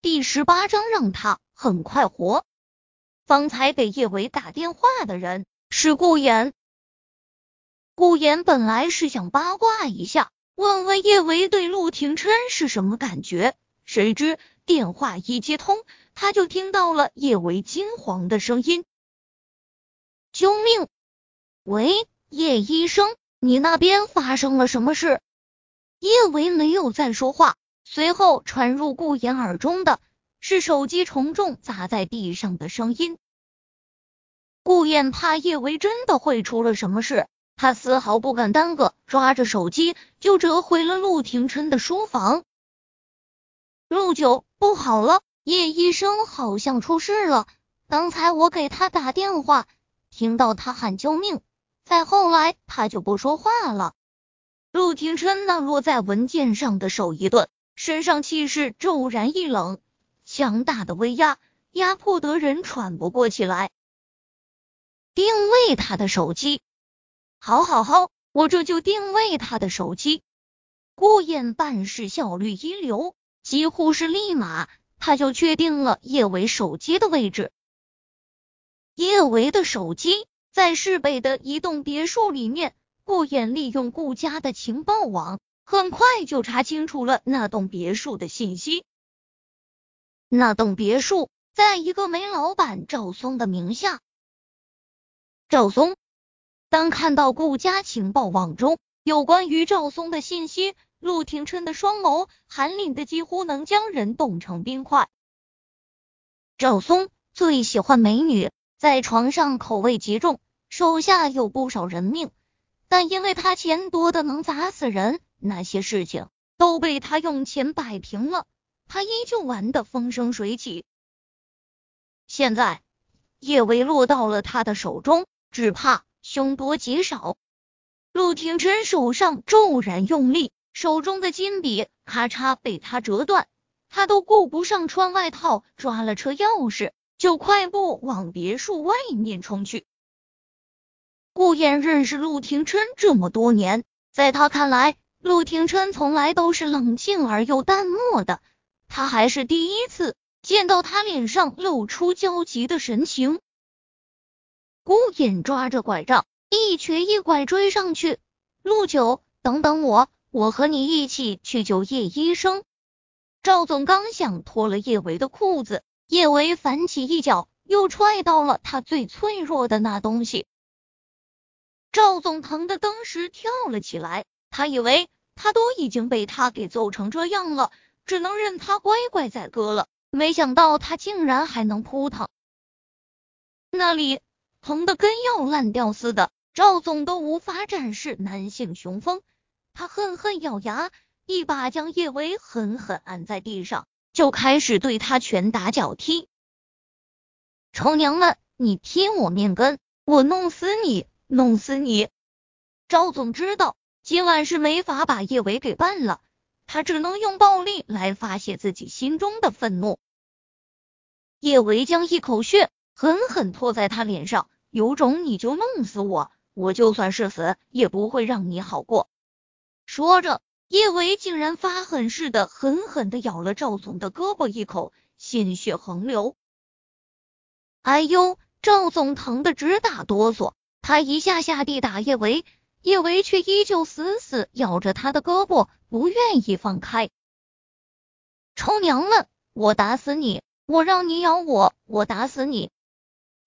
第十八章让他很快活。方才给叶维打电话的人是顾言。顾言本来是想八卦一下，问问叶维对陆廷琛是什么感觉，谁知电话一接通，他就听到了叶维惊惶的声音：“救命！喂，叶医生，你那边发生了什么事？”叶维没有再说话。随后传入顾言耳中的是手机重重砸在地上的声音。顾言怕叶维真的会出了什么事，他丝毫不敢耽搁，抓着手机就折回了陆廷琛的书房。陆九，不好了，叶医生好像出事了。刚才我给他打电话，听到他喊救命，再后来他就不说话了。陆廷琛那落在文件上的手一顿。身上气势骤然一冷，强大的威压压迫得人喘不过气来。定位他的手机，好，好，好，我这就定位他的手机。顾燕办事效率一流，几乎是立马他就确定了叶维手机的位置。叶维的手机在市北的一栋别墅里面，顾燕利用顾家的情报网。很快就查清楚了那栋别墅的信息。那栋别墅在一个煤老板赵松的名下。赵松，当看到顾家情报网中有关于赵松的信息，陆廷琛的双眸寒凛的几乎能将人冻成冰块。赵松最喜欢美女，在床上口味极重，手下有不少人命，但因为他钱多的能砸死人。那些事情都被他用钱摆平了，他依旧玩的风生水起。现在叶维落到了他的手中，只怕凶多吉少。陆廷琛手上骤然用力，手中的金笔咔嚓被他折断，他都顾不上穿外套，抓了车钥匙就快步往别墅外面冲去。顾燕认识陆廷琛这么多年，在他看来。陆廷琛从来都是冷静而又淡漠的，他还是第一次见到他脸上露出焦急的神情。孤影抓着拐杖，一瘸一拐追上去。陆九，等等我，我和你一起去救叶医生。赵总刚想脱了叶维的裤子，叶维反起一脚，又踹到了他最脆弱的那东西。赵总疼的当时跳了起来。他以为他都已经被他给揍成这样了，只能任他乖乖宰割了。没想到他竟然还能扑腾，那里疼的跟要烂掉似的。赵总都无法展示男性雄风，他恨恨咬牙，一把将叶维狠狠按在地上，就开始对他拳打脚踢。臭娘们，你踢我面根，我弄死你，弄死你！赵总知道。今晚是没法把叶维给办了，他只能用暴力来发泄自己心中的愤怒。叶维将一口血狠狠泼在他脸上，有种你就弄死我，我就算是死也不会让你好过。说着，叶维竟然发狠似的狠狠的咬了赵总的胳膊一口，鲜血横流。哎呦，赵总疼的直打哆嗦，他一下下地打叶维。叶维却依旧死死咬着他的胳膊，不愿意放开。臭娘们，我打死你！我让你咬我，我打死你！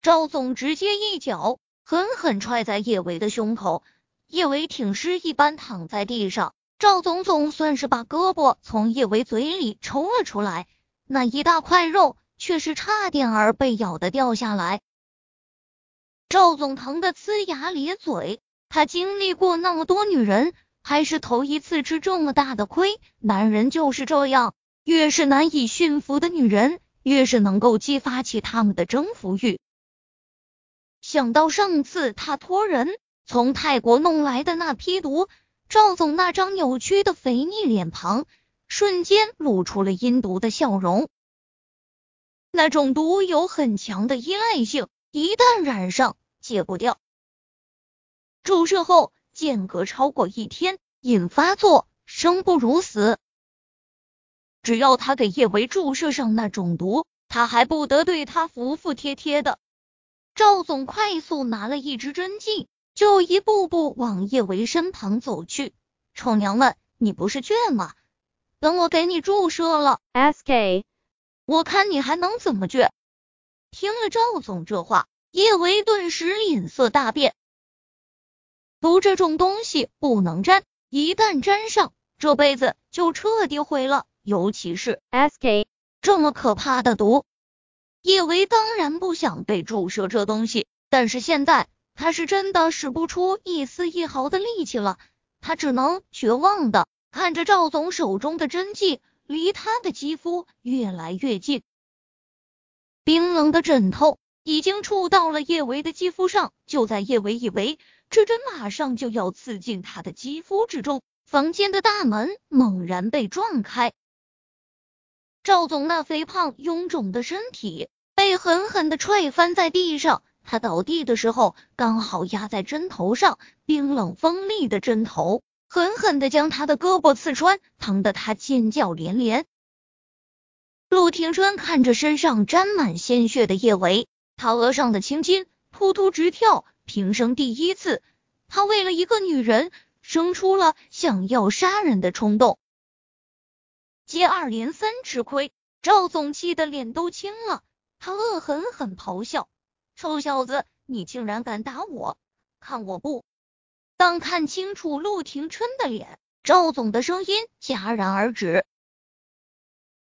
赵总直接一脚狠狠踹在叶维的胸口，叶维挺尸一般躺在地上。赵总总算是把胳膊从叶维嘴里抽了出来，那一大块肉却是差点儿被咬的掉下来。赵总疼得呲牙咧嘴。他经历过那么多女人，还是头一次吃这么大的亏。男人就是这样，越是难以驯服的女人，越是能够激发起他们的征服欲。想到上次他托人从泰国弄来的那批毒，赵总那张扭曲的肥腻脸庞瞬间露出了阴毒的笑容。那种毒有很强的依赖性，一旦染上，戒不掉。注射后间隔超过一天，引发作，生不如死。只要他给叶维注射上那种毒，他还不得对他服服帖帖的。赵总快速拿了一支针剂，就一步步往叶维身旁走去。臭娘们，你不是倔吗？等我给你注射了，SK，我看你还能怎么倔？听了赵总这话，叶维顿时脸色大变。毒这种东西不能沾，一旦沾上，这辈子就彻底毁了。尤其是 SK 这么可怕的毒，叶维当然不想被注射这东西，但是现在他是真的使不出一丝一毫的力气了，他只能绝望的。看着赵总手中的针剂离他的肌肤越来越近，冰冷的枕头已经触到了叶维的肌肤上。就在叶维以为这针马上就要刺进他的肌肤之中，房间的大门猛然被撞开，赵总那肥胖臃肿的身体被狠狠的踹翻在地上。他倒地的时候刚好压在针头上，冰冷锋利的针头。狠狠的将他的胳膊刺穿，疼得他尖叫连连。陆廷琛看着身上沾满鲜血的叶维，他额上的青筋突突直跳。平生第一次，他为了一个女人生出了想要杀人的冲动。接二连三吃亏，赵总气得脸都青了，他恶狠狠咆哮：“臭小子，你竟然敢打我！看我不！”当看清楚陆廷琛的脸，赵总的声音戛然而止。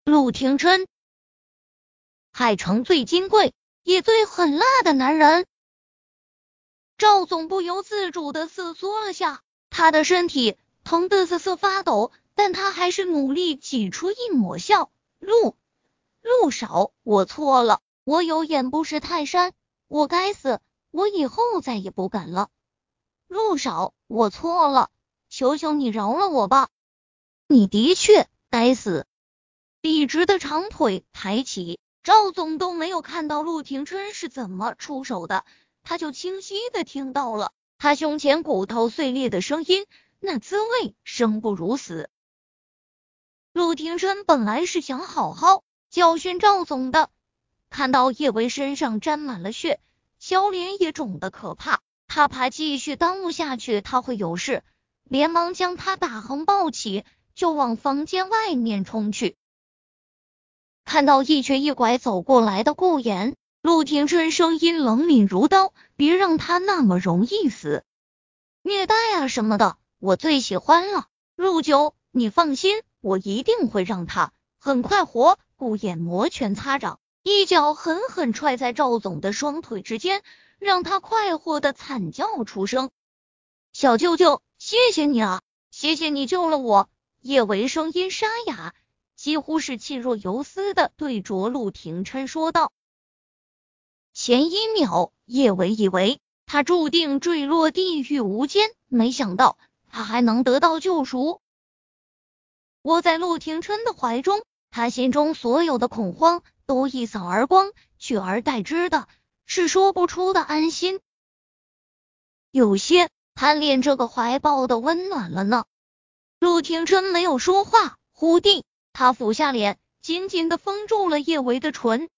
陆廷琛，海城最金贵也最狠辣的男人。赵总不由自主的瑟缩了下，他的身体疼得瑟瑟发抖，但他还是努力挤出一抹笑。陆陆少，我错了，我有眼不识泰山，我该死，我以后再也不敢了。陆少，我错了，求求你饶了我吧！你的确该死。笔直的长腿抬起，赵总都没有看到陆廷琛是怎么出手的，他就清晰的听到了他胸前骨头碎裂的声音，那滋味生不如死。陆廷琛本来是想好好教训赵总的，看到叶维身上沾满了血，小脸也肿得可怕。他怕继续耽误下去，他会有事，连忙将他打横抱起，就往房间外面冲去。看到一瘸一拐走过来的顾言，陆廷琛声音冷凛如刀：“别让他那么容易死，虐待啊什么的，我最喜欢了。陆九，你放心，我一定会让他很快活。”顾衍摩拳擦掌，一脚狠狠踹在赵总的双腿之间。让他快活的惨叫出声，小舅舅，谢谢你啊，谢谢你救了我。叶维声音沙哑，几乎是气若游丝的对着陆廷琛说道。前一秒，叶维以为他注定坠落地狱无间，没想到他还能得到救赎。窝在陆廷琛的怀中，他心中所有的恐慌都一扫而光，取而代之的。是说不出的安心，有些贪恋这个怀抱的温暖了呢。陆廷琛没有说话，忽地，他俯下脸，紧紧的封住了叶维的唇。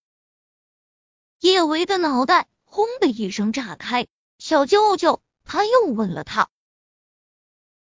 叶维的脑袋轰的一声炸开，小舅舅，他又问了他，